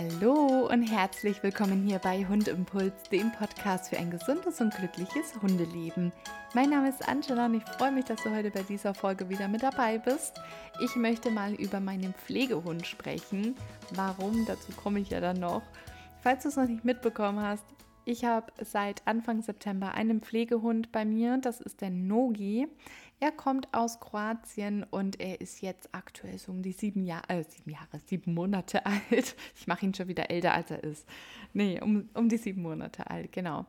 Hallo und herzlich willkommen hier bei Hundimpuls, dem Podcast für ein gesundes und glückliches Hundeleben. Mein Name ist Angela und ich freue mich, dass du heute bei dieser Folge wieder mit dabei bist. Ich möchte mal über meinen Pflegehund sprechen. Warum? Dazu komme ich ja dann noch. Falls du es noch nicht mitbekommen hast, ich habe seit Anfang September einen Pflegehund bei mir. Das ist der Nogi. Er kommt aus Kroatien und er ist jetzt aktuell so um die sieben Jahre, äh, sieben Jahre, sieben Monate alt. Ich mache ihn schon wieder älter, als er ist. Nee, um, um die sieben Monate alt, genau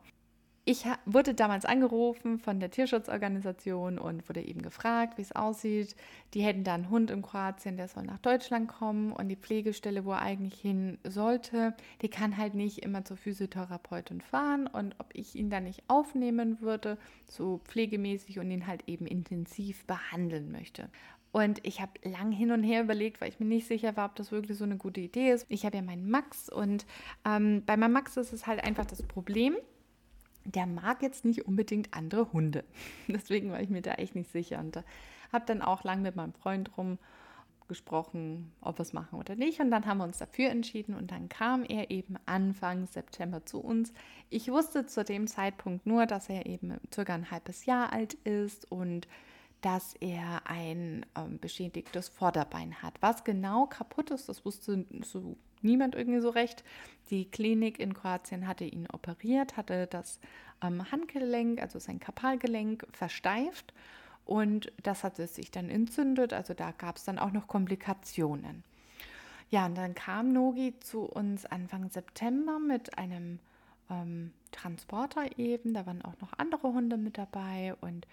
ich wurde damals angerufen von der Tierschutzorganisation und wurde eben gefragt, wie es aussieht. Die hätten da einen Hund in Kroatien, der soll nach Deutschland kommen und die Pflegestelle, wo er eigentlich hin sollte, die kann halt nicht immer zur Physiotherapeutin fahren und ob ich ihn dann nicht aufnehmen würde, so pflegemäßig und ihn halt eben intensiv behandeln möchte. Und ich habe lang hin und her überlegt, weil ich mir nicht sicher war, ob das wirklich so eine gute Idee ist. Ich habe ja meinen Max und ähm, bei meinem Max ist es halt einfach das Problem, der mag jetzt nicht unbedingt andere Hunde. Deswegen war ich mir da echt nicht sicher und habe dann auch lang mit meinem Freund rum gesprochen, ob wir es machen oder nicht. Und dann haben wir uns dafür entschieden und dann kam er eben Anfang September zu uns. Ich wusste zu dem Zeitpunkt nur, dass er eben circa ein halbes Jahr alt ist und dass er ein ähm, beschädigtes Vorderbein hat. Was genau kaputt ist, das wusste so niemand irgendwie so recht. Die Klinik in Kroatien hatte ihn operiert, hatte das ähm, Handgelenk, also sein Kapalgelenk, versteift und das hatte sich dann entzündet. Also da gab es dann auch noch Komplikationen. Ja, und dann kam Nogi zu uns Anfang September mit einem ähm, Transporter eben. Da waren auch noch andere Hunde mit dabei und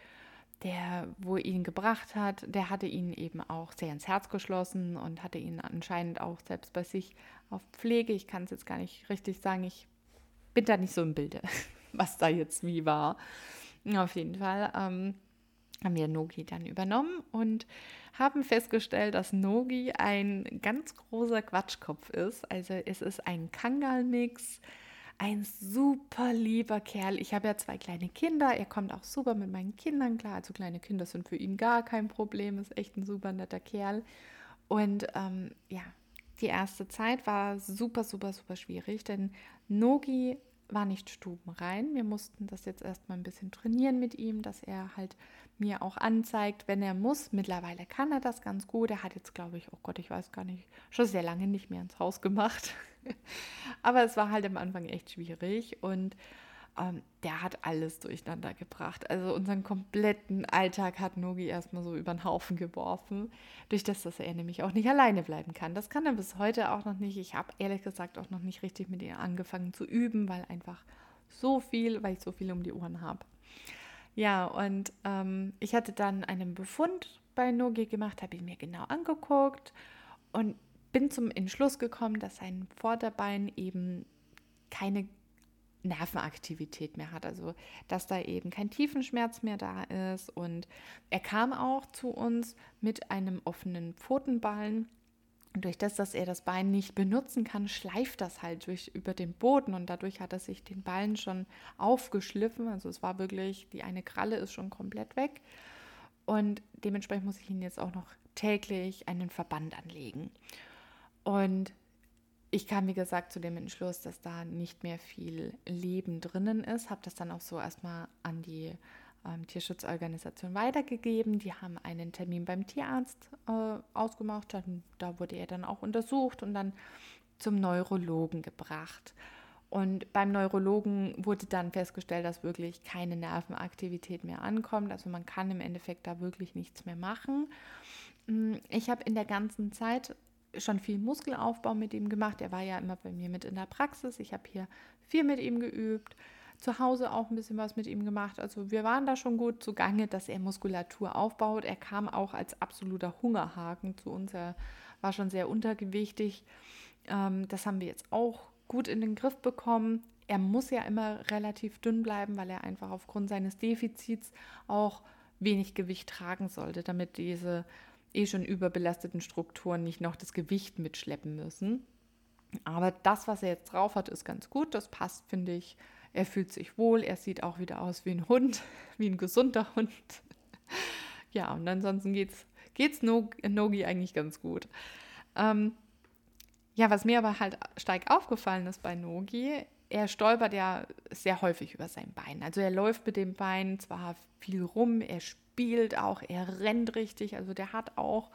der, wo ihn gebracht hat, der hatte ihn eben auch sehr ins Herz geschlossen und hatte ihn anscheinend auch selbst bei sich auf Pflege. Ich kann es jetzt gar nicht richtig sagen, ich bin da nicht so im Bilde, was da jetzt wie war. Auf jeden Fall ähm, haben wir Nogi dann übernommen und haben festgestellt, dass Nogi ein ganz großer Quatschkopf ist. Also es ist ein Kangal-Mix ein super lieber Kerl. Ich habe ja zwei kleine Kinder. Er kommt auch super mit meinen Kindern klar. Also kleine Kinder sind für ihn gar kein Problem. Ist echt ein super netter Kerl. Und ähm, ja, die erste Zeit war super, super, super schwierig, denn Nogi war nicht stubenrein. Wir mussten das jetzt erstmal ein bisschen trainieren mit ihm, dass er halt mir auch anzeigt, wenn er muss. Mittlerweile kann er das ganz gut. Er hat jetzt, glaube ich, oh Gott, ich weiß gar nicht, schon sehr lange nicht mehr ins Haus gemacht. Aber es war halt am Anfang echt schwierig und ähm, der hat alles durcheinander gebracht. Also unseren kompletten Alltag hat Nogi erstmal so über den Haufen geworfen, durch das, dass er nämlich auch nicht alleine bleiben kann. Das kann er bis heute auch noch nicht. Ich habe ehrlich gesagt auch noch nicht richtig mit ihm angefangen zu üben, weil einfach so viel, weil ich so viel um die Ohren habe. Ja, und ähm, ich hatte dann einen Befund bei Nogi gemacht, habe ihn mir genau angeguckt und bin zum Entschluss gekommen, dass sein Vorderbein eben keine Nervenaktivität mehr hat. Also, dass da eben kein Tiefenschmerz mehr da ist. Und er kam auch zu uns mit einem offenen Pfotenballen. Und durch das, dass er das Bein nicht benutzen kann, schleift das halt durch über den Boden und dadurch hat er sich den Ballen schon aufgeschliffen. Also es war wirklich, die eine Kralle ist schon komplett weg. Und dementsprechend muss ich ihn jetzt auch noch täglich einen Verband anlegen. Und ich kam, wie gesagt, zu dem Entschluss, dass da nicht mehr viel Leben drinnen ist. Habe das dann auch so erstmal an die ähm, Tierschutzorganisation weitergegeben. Die haben einen Termin beim Tierarzt äh, ausgemacht. Dann, da wurde er dann auch untersucht und dann zum Neurologen gebracht. Und beim Neurologen wurde dann festgestellt, dass wirklich keine Nervenaktivität mehr ankommt. Also man kann im Endeffekt da wirklich nichts mehr machen. Mm, ich habe in der ganzen Zeit schon viel Muskelaufbau mit ihm gemacht. Er war ja immer bei mir mit in der Praxis. Ich habe hier viel mit ihm geübt. Zu Hause auch ein bisschen was mit ihm gemacht. Also wir waren da schon gut zugange, dass er Muskulatur aufbaut. Er kam auch als absoluter Hungerhaken zu uns. Er war schon sehr untergewichtig. Ähm, das haben wir jetzt auch gut in den Griff bekommen. Er muss ja immer relativ dünn bleiben, weil er einfach aufgrund seines Defizits auch wenig Gewicht tragen sollte, damit diese eh schon überbelasteten Strukturen nicht noch das Gewicht mitschleppen müssen. Aber das, was er jetzt drauf hat, ist ganz gut. Das passt, finde ich. Er fühlt sich wohl. Er sieht auch wieder aus wie ein Hund, wie ein gesunder Hund. ja, und ansonsten geht's, geht's Nogi eigentlich ganz gut. Ähm, Ja, was mir aber halt stark aufgefallen ist bei Nogi, er stolpert ja sehr häufig über sein Bein. Also er läuft mit dem Bein zwar viel rum, er spielt auch, er rennt richtig, also der hat auch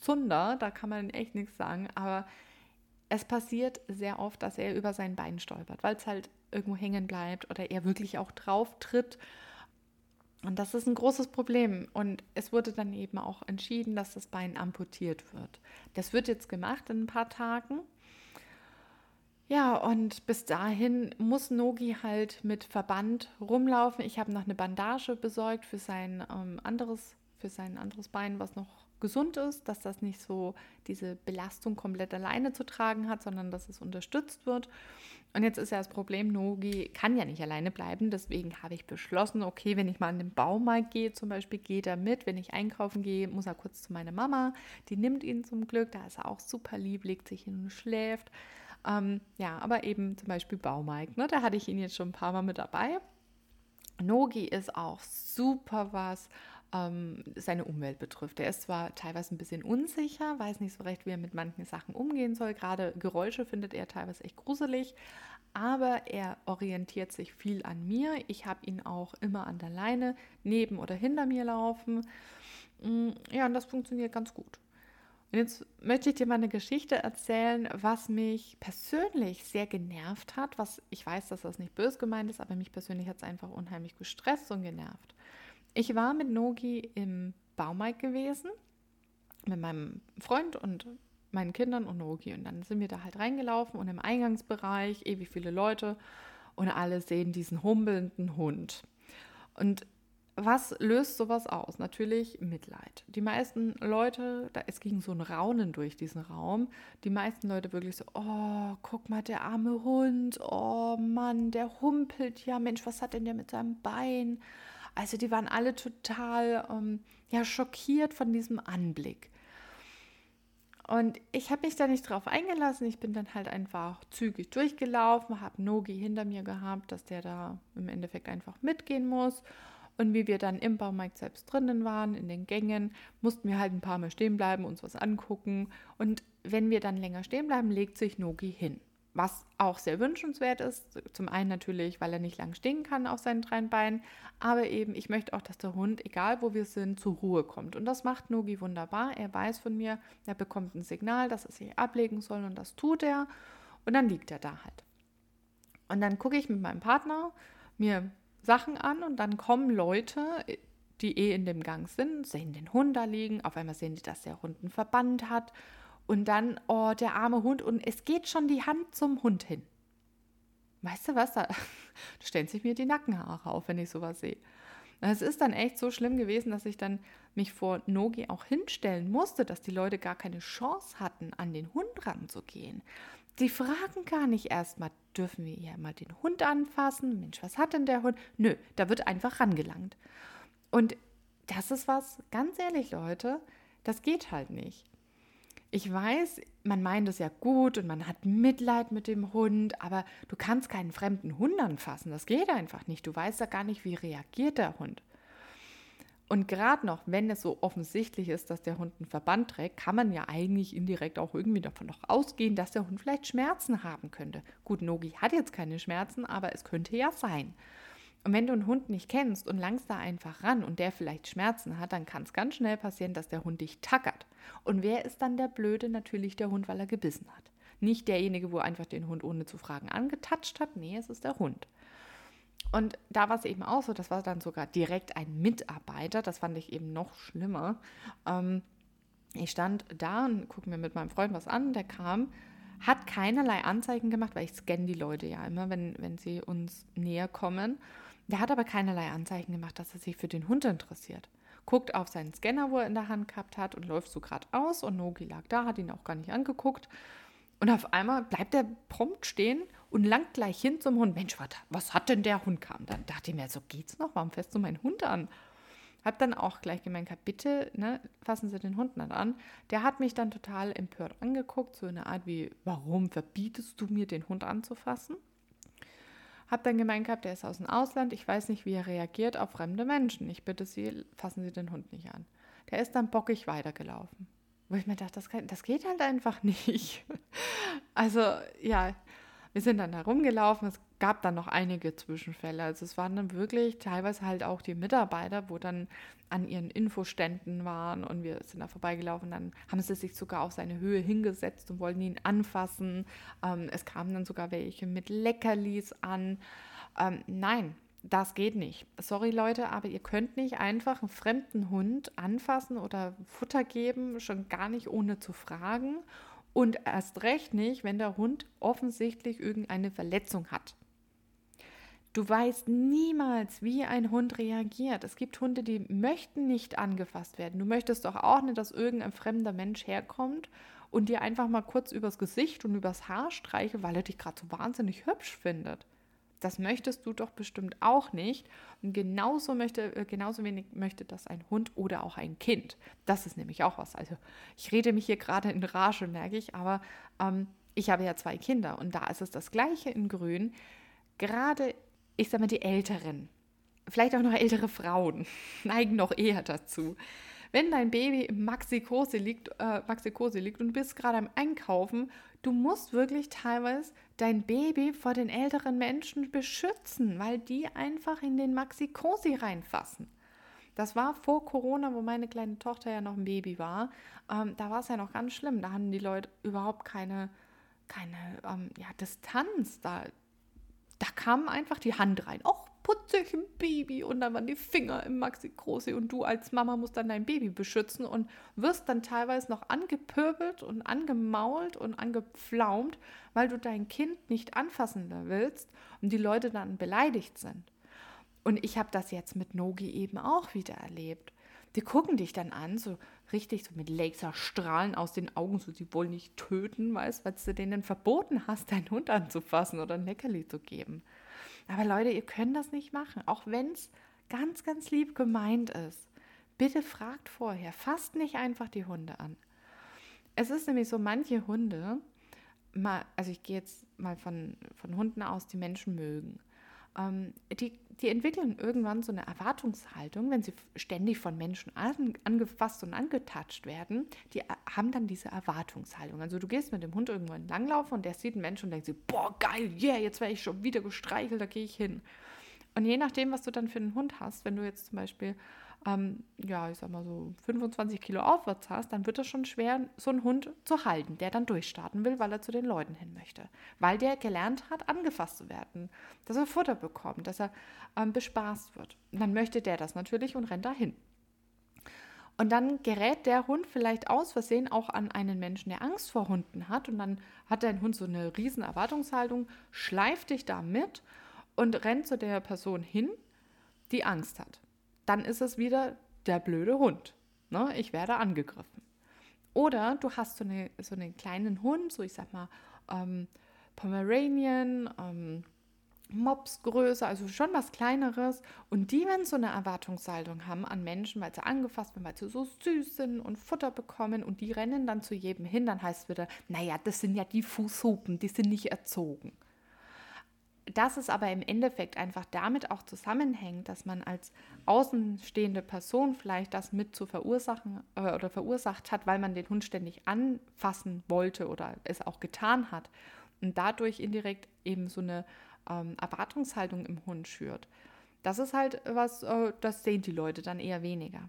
Zunder, da kann man echt nichts sagen, aber es passiert sehr oft, dass er über sein Bein stolpert, weil es halt irgendwo hängen bleibt oder er wirklich auch drauf tritt. Und das ist ein großes Problem. Und es wurde dann eben auch entschieden, dass das Bein amputiert wird. Das wird jetzt gemacht in ein paar Tagen. Ja, und bis dahin muss Nogi halt mit Verband rumlaufen. Ich habe noch eine Bandage besorgt für sein ähm, anderes, für sein anderes Bein, was noch gesund ist, dass das nicht so diese Belastung komplett alleine zu tragen hat, sondern dass es unterstützt wird. Und jetzt ist ja das Problem, Nogi kann ja nicht alleine bleiben. Deswegen habe ich beschlossen, okay, wenn ich mal in den Baumarkt gehe, zum Beispiel, geht er mit. Wenn ich einkaufen gehe, muss er kurz zu meiner Mama. Die nimmt ihn zum Glück. Da ist er auch super lieb, legt sich hin und schläft. Ähm, ja, aber eben zum Beispiel Baumarkt. Ne? Da hatte ich ihn jetzt schon ein paar Mal mit dabei. Nogi ist auch super was ähm, seine Umwelt betrifft. Er ist zwar teilweise ein bisschen unsicher, weiß nicht so recht, wie er mit manchen Sachen umgehen soll. Gerade Geräusche findet er teilweise echt gruselig, aber er orientiert sich viel an mir. Ich habe ihn auch immer an der Leine neben oder hinter mir laufen. Mm, ja, und das funktioniert ganz gut. Und jetzt möchte ich dir mal eine Geschichte erzählen, was mich persönlich sehr genervt hat. Was ich weiß, dass das nicht böse gemeint ist, aber mich persönlich hat es einfach unheimlich gestresst und genervt. Ich war mit Nogi im Baumarkt gewesen, mit meinem Freund und meinen Kindern und Nogi. Und dann sind wir da halt reingelaufen und im Eingangsbereich, ewig viele Leute, und alle sehen diesen humpelnden Hund. Und was löst sowas aus? Natürlich Mitleid. Die meisten Leute, da, es ging so ein Raunen durch diesen Raum. Die meisten Leute wirklich so, oh, guck mal, der arme Hund, oh Mann, der humpelt ja, Mensch, was hat denn der mit seinem Bein? Also die waren alle total ähm, ja, schockiert von diesem Anblick. Und ich habe mich da nicht drauf eingelassen. Ich bin dann halt einfach zügig durchgelaufen, habe Nogi hinter mir gehabt, dass der da im Endeffekt einfach mitgehen muss. Und wie wir dann im Baumarkt selbst drinnen waren, in den Gängen, mussten wir halt ein paar Mal stehen bleiben, uns was angucken. Und wenn wir dann länger stehen bleiben, legt sich Nogi hin was auch sehr wünschenswert ist. Zum einen natürlich, weil er nicht lang stehen kann auf seinen drei Beinen, aber eben, ich möchte auch, dass der Hund, egal wo wir sind, zur Ruhe kommt. Und das macht Nogi wunderbar. Er weiß von mir, er bekommt ein Signal, dass er sich ablegen soll und das tut er. Und dann liegt er da halt. Und dann gucke ich mit meinem Partner mir Sachen an und dann kommen Leute, die eh in dem Gang sind, sehen den Hund da liegen. Auf einmal sehen die, dass der Hund einen Verband hat und dann, oh, der arme Hund. Und es geht schon die Hand zum Hund hin. Weißt du was? Da, da stellen sich mir die Nackenhaare auf, wenn ich sowas sehe. Es ist dann echt so schlimm gewesen, dass ich dann mich vor Nogi auch hinstellen musste, dass die Leute gar keine Chance hatten, an den Hund ranzugehen. Die fragen gar nicht erstmal, dürfen wir hier mal den Hund anfassen? Mensch, was hat denn der Hund? Nö, da wird einfach rangelangt. Und das ist was, ganz ehrlich, Leute, das geht halt nicht. Ich weiß, man meint es ja gut und man hat Mitleid mit dem Hund, aber du kannst keinen fremden Hund anfassen. Das geht einfach nicht. Du weißt ja gar nicht, wie reagiert der Hund. Und gerade noch, wenn es so offensichtlich ist, dass der Hund einen Verband trägt, kann man ja eigentlich indirekt auch irgendwie davon noch ausgehen, dass der Hund vielleicht Schmerzen haben könnte. Gut, Nogi hat jetzt keine Schmerzen, aber es könnte ja sein. Und wenn du einen Hund nicht kennst und langst da einfach ran und der vielleicht Schmerzen hat, dann kann es ganz schnell passieren, dass der Hund dich tackert. Und wer ist dann der Blöde? Natürlich der Hund, weil er gebissen hat. Nicht derjenige, wo einfach den Hund ohne zu fragen angetatscht hat. Nee, es ist der Hund. Und da war es eben auch so, das war dann sogar direkt ein Mitarbeiter, das fand ich eben noch schlimmer. Ähm, ich stand da und gucke mir mit meinem Freund was an, der kam, hat keinerlei Anzeigen gemacht, weil ich scanne die Leute ja immer, wenn, wenn sie uns näher kommen. Der hat aber keinerlei Anzeichen gemacht, dass er sich für den Hund interessiert. Guckt auf seinen Scanner, wo er in der Hand gehabt hat und läuft so gerade aus und Nogi lag da, hat ihn auch gar nicht angeguckt. Und auf einmal bleibt er prompt stehen und langt gleich hin zum Hund. Mensch, was, was hat denn der Hund kam? Dann dachte ich mir, so geht's noch, warum fährst du meinen Hund an? Hab dann auch gleich gemeint, bitte, ne, fassen Sie den Hund nicht an. Der hat mich dann total empört angeguckt, so in einer Art wie, warum verbietest du mir den Hund anzufassen? Hab dann gemeint gehabt, der ist aus dem Ausland, ich weiß nicht, wie er reagiert auf fremde Menschen. Ich bitte Sie, fassen Sie den Hund nicht an. Der ist dann bockig weitergelaufen. wo ich mir dachte, das, kann, das geht halt einfach nicht. Also ja, wir sind dann da rumgelaufen. Es gab dann noch einige Zwischenfälle. Also es waren dann wirklich teilweise halt auch die Mitarbeiter, wo dann an ihren Infoständen waren und wir sind da vorbeigelaufen. Dann haben sie sich sogar auf seine Höhe hingesetzt und wollten ihn anfassen. Ähm, es kamen dann sogar welche mit Leckerlis an. Ähm, nein, das geht nicht. Sorry Leute, aber ihr könnt nicht einfach einen fremden Hund anfassen oder Futter geben, schon gar nicht ohne zu fragen. Und erst recht nicht, wenn der Hund offensichtlich irgendeine Verletzung hat. Du weißt niemals, wie ein Hund reagiert. Es gibt Hunde, die möchten nicht angefasst werden. Du möchtest doch auch nicht, dass irgendein fremder Mensch herkommt und dir einfach mal kurz übers Gesicht und übers Haar streiche, weil er dich gerade so wahnsinnig hübsch findet. Das möchtest du doch bestimmt auch nicht. Und genauso, möchte, äh, genauso wenig möchte das ein Hund oder auch ein Kind. Das ist nämlich auch was. Also ich rede mich hier gerade in Rage, merke ich, aber ähm, ich habe ja zwei Kinder und da ist es das gleiche in Grün. Gerade ich sage mal, die Älteren, vielleicht auch noch ältere Frauen, neigen noch eher dazu. Wenn dein Baby im Maxikose liegt, äh, Maxikose liegt und du bist gerade am Einkaufen, du musst wirklich teilweise dein Baby vor den älteren Menschen beschützen, weil die einfach in den Maxikosi reinfassen. Das war vor Corona, wo meine kleine Tochter ja noch ein Baby war. Ähm, da war es ja noch ganz schlimm. Da hatten die Leute überhaupt keine, keine ähm, ja, Distanz. Da, da kam einfach die Hand rein. Och, putze ich ein Baby und dann waren die Finger im Maxi Große und du als Mama musst dann dein Baby beschützen und wirst dann teilweise noch angepöbelt und angemault und angepflaumt, weil du dein Kind nicht anfassen willst und die Leute dann beleidigt sind. Und ich habe das jetzt mit Nogi eben auch wieder erlebt. Die gucken dich dann an, so richtig so mit Laserstrahlen aus den Augen, so sie wollen nicht töten, weißt, weil du denen verboten hast, deinen Hund anzufassen oder ein Leckerli zu geben. Aber Leute, ihr könnt das nicht machen, auch wenn es ganz, ganz lieb gemeint ist. Bitte fragt vorher, fasst nicht einfach die Hunde an. Es ist nämlich so, manche Hunde, mal, also ich gehe jetzt mal von, von Hunden aus, die Menschen mögen ähm, die, die entwickeln irgendwann so eine Erwartungshaltung, wenn sie ständig von Menschen an, angefasst und angetatscht werden, die haben dann diese Erwartungshaltung. Also du gehst mit dem Hund irgendwo langlaufen und der sieht einen Menschen und denkt sich, boah, geil, yeah, jetzt werde ich schon wieder gestreichelt, da gehe ich hin. Und je nachdem, was du dann für einen Hund hast, wenn du jetzt zum Beispiel ähm, ja, ich sag mal so 25 Kilo aufwärts hast, dann wird es schon schwer, so einen Hund zu halten, der dann durchstarten will, weil er zu den Leuten hin möchte. Weil der gelernt hat, angefasst zu werden, dass er Futter bekommt, dass er ähm, bespaßt wird. Und dann möchte der das natürlich und rennt dahin. Und dann gerät der Hund vielleicht aus Versehen auch an einen Menschen, der Angst vor Hunden hat. Und dann hat dein Hund so eine riesen Erwartungshaltung, schleift dich da mit und rennt zu der Person hin, die Angst hat dann ist es wieder der blöde Hund. Ne? Ich werde angegriffen. Oder du hast so, eine, so einen kleinen Hund, so ich sag mal ähm, Pomeranian, ähm, Mopsgröße, also schon was Kleineres. Und die, wenn so eine Erwartungshaltung haben an Menschen, weil sie angefasst werden, weil sie so süß sind und Futter bekommen und die rennen dann zu jedem hin, dann heißt es wieder, naja, das sind ja die Fußhupen, die sind nicht erzogen dass es aber im Endeffekt einfach damit auch zusammenhängt, dass man als außenstehende Person vielleicht das mit zu verursachen äh, oder verursacht hat, weil man den Hund ständig anfassen wollte oder es auch getan hat und dadurch indirekt eben so eine ähm, Erwartungshaltung im Hund schürt. Das ist halt was, äh, das sehen die Leute dann eher weniger.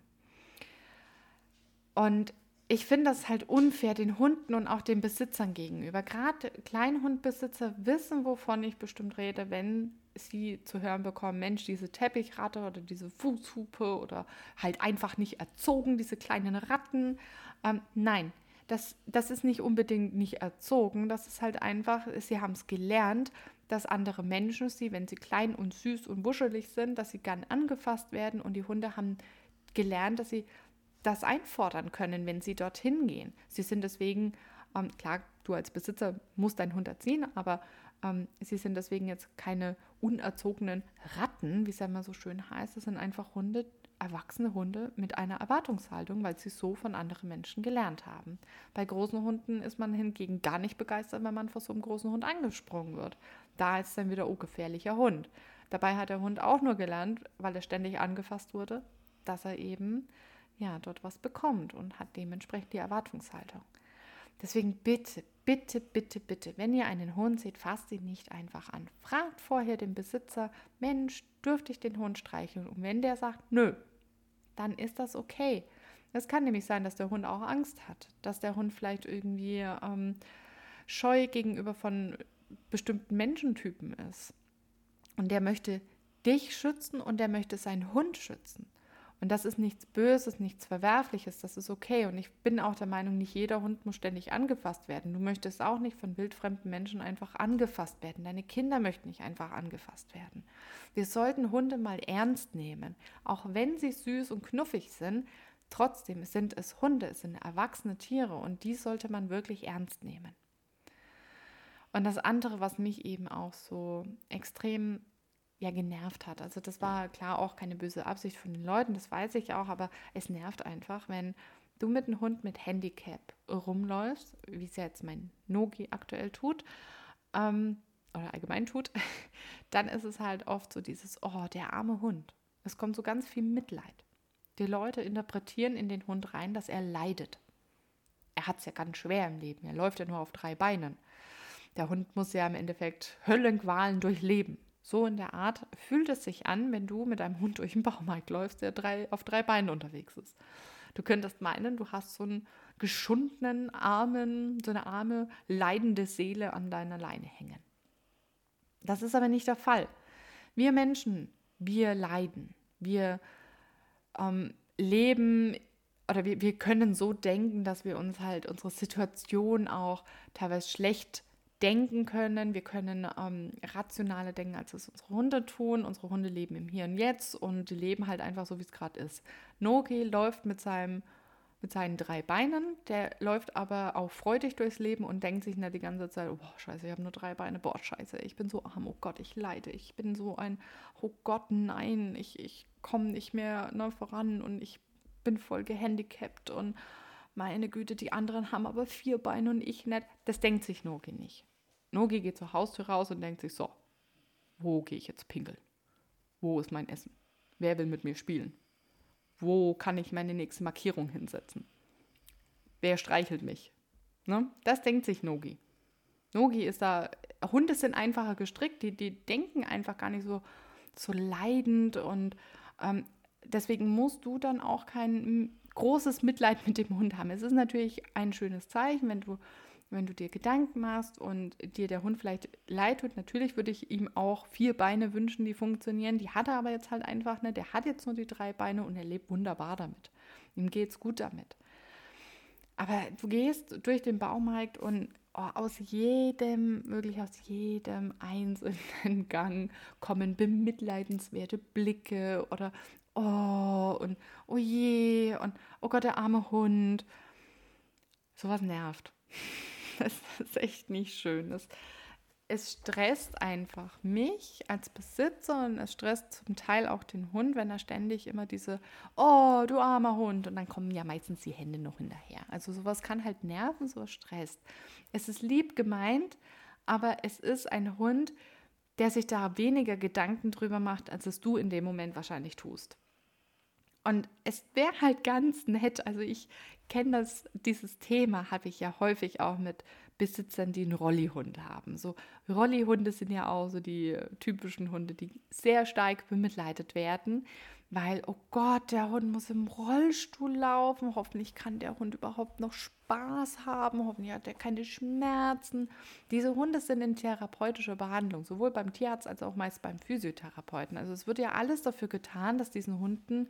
Und ich finde das halt unfair den Hunden und auch den Besitzern gegenüber. Gerade Kleinhundbesitzer wissen, wovon ich bestimmt rede, wenn sie zu hören bekommen, Mensch, diese Teppichratte oder diese Fußhupe oder halt einfach nicht erzogen, diese kleinen Ratten. Ähm, nein, das, das ist nicht unbedingt nicht erzogen, das ist halt einfach, sie haben es gelernt, dass andere Menschen sie, wenn sie klein und süß und wuschelig sind, dass sie gern angefasst werden und die Hunde haben gelernt, dass sie das einfordern können, wenn sie dorthin gehen. Sie sind deswegen, ähm, klar, du als Besitzer musst deinen Hund erziehen, aber ähm, sie sind deswegen jetzt keine unerzogenen Ratten, wie es ja immer so schön heißt. Das sind einfach Hunde, erwachsene Hunde mit einer Erwartungshaltung, weil sie so von anderen Menschen gelernt haben. Bei großen Hunden ist man hingegen gar nicht begeistert, wenn man vor so einem großen Hund angesprungen wird. Da ist dann wieder, oh, gefährlicher Hund. Dabei hat der Hund auch nur gelernt, weil er ständig angefasst wurde, dass er eben ja dort was bekommt und hat dementsprechend die Erwartungshaltung. Deswegen bitte, bitte, bitte, bitte, wenn ihr einen Hund seht, fasst ihn nicht einfach an. Fragt vorher den Besitzer, Mensch, dürfte ich den Hund streicheln? Und wenn der sagt, nö, dann ist das okay. Es kann nämlich sein, dass der Hund auch Angst hat, dass der Hund vielleicht irgendwie ähm, scheu gegenüber von bestimmten Menschentypen ist. Und der möchte dich schützen und der möchte seinen Hund schützen. Und das ist nichts Böses, nichts Verwerfliches, das ist okay. Und ich bin auch der Meinung, nicht jeder Hund muss ständig angefasst werden. Du möchtest auch nicht von wildfremden Menschen einfach angefasst werden. Deine Kinder möchten nicht einfach angefasst werden. Wir sollten Hunde mal ernst nehmen. Auch wenn sie süß und knuffig sind, trotzdem sind es Hunde, es sind erwachsene Tiere und die sollte man wirklich ernst nehmen. Und das andere, was mich eben auch so extrem ja genervt hat. Also das war klar auch keine böse Absicht von den Leuten, das weiß ich auch, aber es nervt einfach, wenn du mit einem Hund mit Handicap rumläufst, wie es ja jetzt mein Nogi aktuell tut, ähm, oder allgemein tut, dann ist es halt oft so dieses, oh, der arme Hund. Es kommt so ganz viel Mitleid. Die Leute interpretieren in den Hund rein, dass er leidet. Er hat es ja ganz schwer im Leben. Er läuft ja nur auf drei Beinen. Der Hund muss ja im Endeffekt Höllenqualen durchleben. So in der Art fühlt es sich an, wenn du mit einem Hund durch den Baumarkt läufst, der drei, auf drei Beinen unterwegs ist. Du könntest meinen, du hast so einen geschundenen, armen, so eine arme, leidende Seele an deiner Leine hängen. Das ist aber nicht der Fall. Wir Menschen, wir leiden. Wir ähm, leben oder wir, wir können so denken, dass wir uns halt unsere Situation auch teilweise schlecht denken können, wir können ähm, rationaler denken, als es unsere Hunde tun. Unsere Hunde leben im Hier und Jetzt und die leben halt einfach so, wie es gerade ist. Noki läuft mit, seinem, mit seinen drei Beinen, der läuft aber auch freudig durchs Leben und denkt sich nicht die ganze Zeit, oh scheiße, ich habe nur drei Beine, boah scheiße, ich bin so arm, oh Gott, ich leide, ich bin so ein, oh Gott, nein, ich, ich komme nicht mehr ne, voran und ich bin voll gehandicapt und meine Güte, die anderen haben aber vier Beine und ich nicht. Das denkt sich Nogi nicht. Nogi geht zur Haustür raus und denkt sich so, wo gehe ich jetzt pinkeln? Wo ist mein Essen? Wer will mit mir spielen? Wo kann ich meine nächste Markierung hinsetzen? Wer streichelt mich? Ne? Das denkt sich Nogi. Nogi ist da, Hunde sind einfacher gestrickt, die, die denken einfach gar nicht so, so leidend und ähm, deswegen musst du dann auch kein großes Mitleid mit dem Hund haben. Es ist natürlich ein schönes Zeichen, wenn du, wenn du dir Gedanken machst und dir der Hund vielleicht leid tut. Natürlich würde ich ihm auch vier Beine wünschen, die funktionieren. Die hat er aber jetzt halt einfach nicht. Der hat jetzt nur die drei Beine und er lebt wunderbar damit. Ihm geht es gut damit. Aber du gehst durch den Baumarkt und oh, aus jedem, wirklich aus jedem einzelnen Gang kommen bemitleidenswerte Blicke oder oh und oh je und oh Gott, der arme Hund. Sowas nervt. Das ist echt nicht schön. Das, es stresst einfach mich als Besitzer und es stresst zum Teil auch den Hund, wenn er ständig immer diese, oh, du armer Hund. Und dann kommen ja meistens die Hände noch hinterher. Also sowas kann halt nerven, sowas stresst. Es ist lieb gemeint, aber es ist ein Hund, der sich da weniger Gedanken drüber macht, als es du in dem Moment wahrscheinlich tust. Und es wäre halt ganz nett, also ich kenne das, dieses Thema habe ich ja häufig auch mit Besitzern, die einen Rollihund haben. So Rollihunde sind ja auch so die typischen Hunde, die sehr stark bemitleidet werden, weil, oh Gott, der Hund muss im Rollstuhl laufen, hoffentlich kann der Hund überhaupt noch Spaß haben, hoffentlich hat er keine Schmerzen. Diese Hunde sind in therapeutischer Behandlung, sowohl beim Tierarzt als auch meist beim Physiotherapeuten. Also es wird ja alles dafür getan, dass diesen Hunden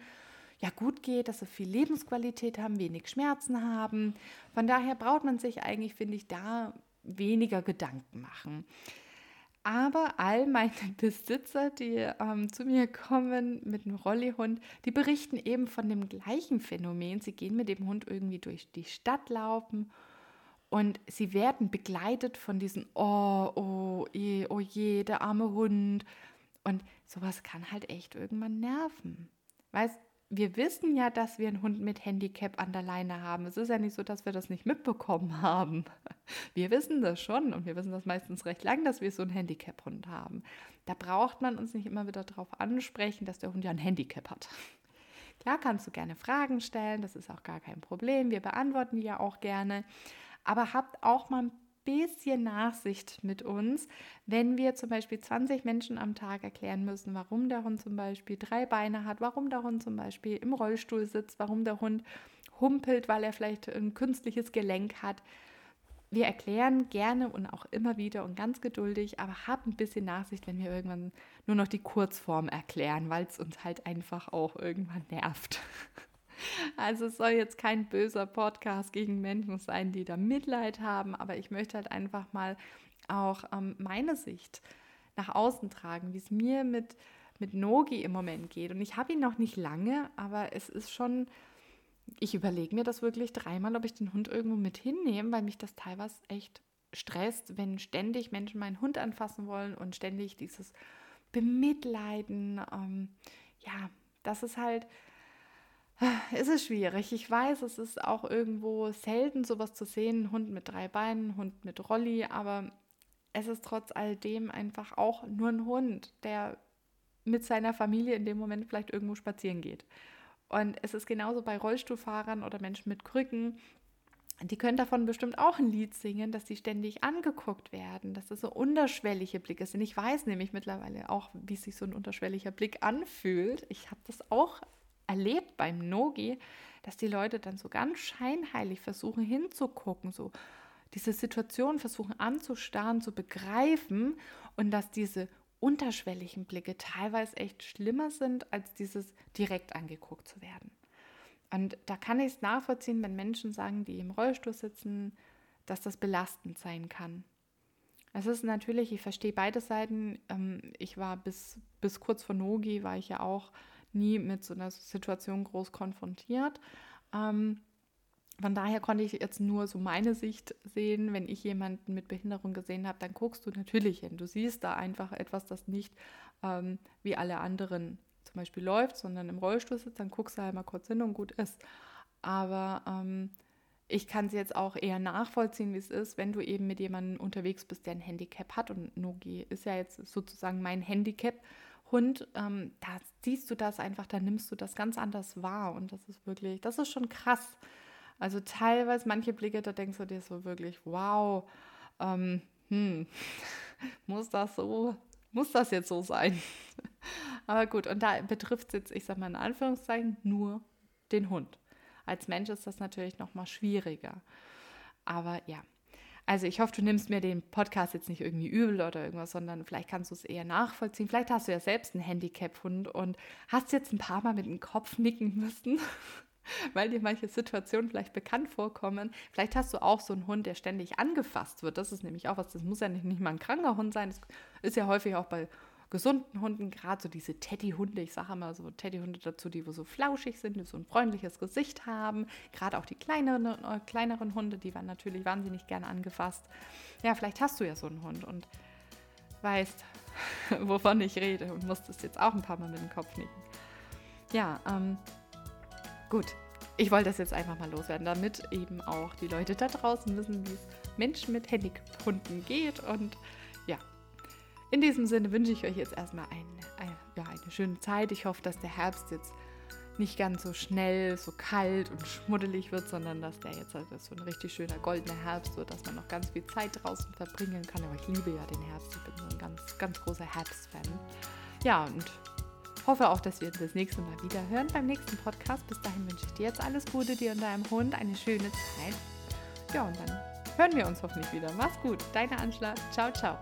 ja gut geht, dass sie viel Lebensqualität haben, wenig Schmerzen haben. Von daher braucht man sich eigentlich, finde ich, da weniger Gedanken machen. Aber all meine Besitzer, die ähm, zu mir kommen mit einem Rollihund, die berichten eben von dem gleichen Phänomen. Sie gehen mit dem Hund irgendwie durch die Stadt laufen und sie werden begleitet von diesen Oh, oh, je, oh je, der arme Hund. Und sowas kann halt echt irgendwann nerven. Weißt wir wissen ja, dass wir einen Hund mit Handicap an der Leine haben. Es ist ja nicht so, dass wir das nicht mitbekommen haben. Wir wissen das schon und wir wissen das meistens recht lang, dass wir so einen Handicap-Hund haben. Da braucht man uns nicht immer wieder darauf ansprechen, dass der Hund ja ein Handicap hat. Klar kannst du gerne Fragen stellen, das ist auch gar kein Problem. Wir beantworten die ja auch gerne. Aber habt auch mal ein bisschen Nachsicht mit uns, wenn wir zum Beispiel 20 Menschen am Tag erklären müssen, warum der Hund zum Beispiel drei Beine hat, warum der Hund zum Beispiel im Rollstuhl sitzt, warum der Hund humpelt, weil er vielleicht ein künstliches Gelenk hat. Wir erklären gerne und auch immer wieder und ganz geduldig, aber habt ein bisschen Nachsicht, wenn wir irgendwann nur noch die Kurzform erklären, weil es uns halt einfach auch irgendwann nervt. Also es soll jetzt kein böser Podcast gegen Menschen sein, die da Mitleid haben, aber ich möchte halt einfach mal auch ähm, meine Sicht nach außen tragen, wie es mir mit, mit Nogi im Moment geht. Und ich habe ihn noch nicht lange, aber es ist schon, ich überlege mir das wirklich dreimal, ob ich den Hund irgendwo mit hinnehme, weil mich das teilweise echt stresst, wenn ständig Menschen meinen Hund anfassen wollen und ständig dieses Bemitleiden. Ähm, ja, das ist halt es ist schwierig. Ich weiß, es ist auch irgendwo selten sowas zu sehen, Hund mit drei Beinen, ein Hund mit Rolli, aber es ist trotz alledem einfach auch nur ein Hund, der mit seiner Familie in dem Moment vielleicht irgendwo spazieren geht. Und es ist genauso bei Rollstuhlfahrern oder Menschen mit Krücken. Die können davon bestimmt auch ein Lied singen, dass sie ständig angeguckt werden, dass das so unterschwellige Blicke sind. Ich weiß nämlich mittlerweile auch, wie sich so ein unterschwelliger Blick anfühlt. Ich habe das auch erlebt beim Nogi, dass die Leute dann so ganz scheinheilig versuchen hinzugucken, so diese Situation versuchen anzustarren, zu begreifen und dass diese unterschwelligen Blicke teilweise echt schlimmer sind, als dieses direkt angeguckt zu werden. Und da kann ich es nachvollziehen, wenn Menschen sagen, die im Rollstuhl sitzen, dass das belastend sein kann. Es ist natürlich, ich verstehe beide Seiten. Ähm, ich war bis, bis kurz vor Nogi, war ich ja auch nie mit so einer Situation groß konfrontiert. Ähm, von daher konnte ich jetzt nur so meine Sicht sehen. Wenn ich jemanden mit Behinderung gesehen habe, dann guckst du natürlich hin. Du siehst da einfach etwas, das nicht ähm, wie alle anderen zum Beispiel läuft, sondern im Rollstuhl sitzt, dann guckst du halt mal kurz hin und gut ist. Aber ähm, ich kann es jetzt auch eher nachvollziehen, wie es ist, wenn du eben mit jemandem unterwegs bist, der ein Handicap hat. Und Nogi ist ja jetzt sozusagen mein Handicap. Hund, ähm, da siehst du das einfach, da nimmst du das ganz anders wahr und das ist wirklich, das ist schon krass. Also teilweise manche Blicke, da denkst du dir so wirklich, wow, ähm, hm, muss das so, muss das jetzt so sein? Aber gut, und da betrifft es jetzt, ich sag mal in Anführungszeichen, nur den Hund. Als Mensch ist das natürlich noch mal schwieriger. Aber ja, also ich hoffe, du nimmst mir den Podcast jetzt nicht irgendwie übel oder irgendwas, sondern vielleicht kannst du es eher nachvollziehen. Vielleicht hast du ja selbst einen Handicap-Hund und hast jetzt ein paar Mal mit dem Kopf nicken müssen, weil dir manche Situationen vielleicht bekannt vorkommen. Vielleicht hast du auch so einen Hund, der ständig angefasst wird. Das ist nämlich auch was, das muss ja nicht, nicht mal ein kranker Hund sein. Das ist ja häufig auch bei gesunden Hunden, gerade so diese Teddy-Hunde, ich sage immer so Teddy-Hunde dazu, die so flauschig sind, die so ein freundliches Gesicht haben. Gerade auch die kleineren, äh, kleineren Hunde, die waren natürlich wahnsinnig gerne angefasst. Ja, vielleicht hast du ja so einen Hund und weißt, wovon ich rede und musstest jetzt auch ein paar Mal mit dem Kopf nicken. Ja, ähm, gut. Ich wollte das jetzt einfach mal loswerden, damit eben auch die Leute da draußen wissen, wie es Menschen mit Handicap-Hunden geht und in diesem Sinne wünsche ich euch jetzt erstmal ein, ein, ja, eine schöne Zeit. Ich hoffe, dass der Herbst jetzt nicht ganz so schnell, so kalt und schmuddelig wird, sondern dass der jetzt halt so ein richtig schöner goldener Herbst wird, dass man noch ganz viel Zeit draußen verbringen kann. Aber ich liebe ja den Herbst. Ich bin so ein ganz, ganz großer Herbstfan. Ja, und hoffe auch, dass wir uns das nächste Mal wieder hören beim nächsten Podcast. Bis dahin wünsche ich dir jetzt alles Gute, dir und deinem Hund eine schöne Zeit. Ja, und dann hören wir uns hoffentlich wieder. Mach's gut, deine Anschlag. Ciao, ciao.